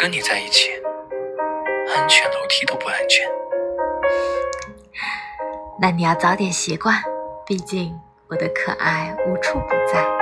跟你在一起安全楼梯都不安全。那你要早点习惯毕竟我的可爱无处不在。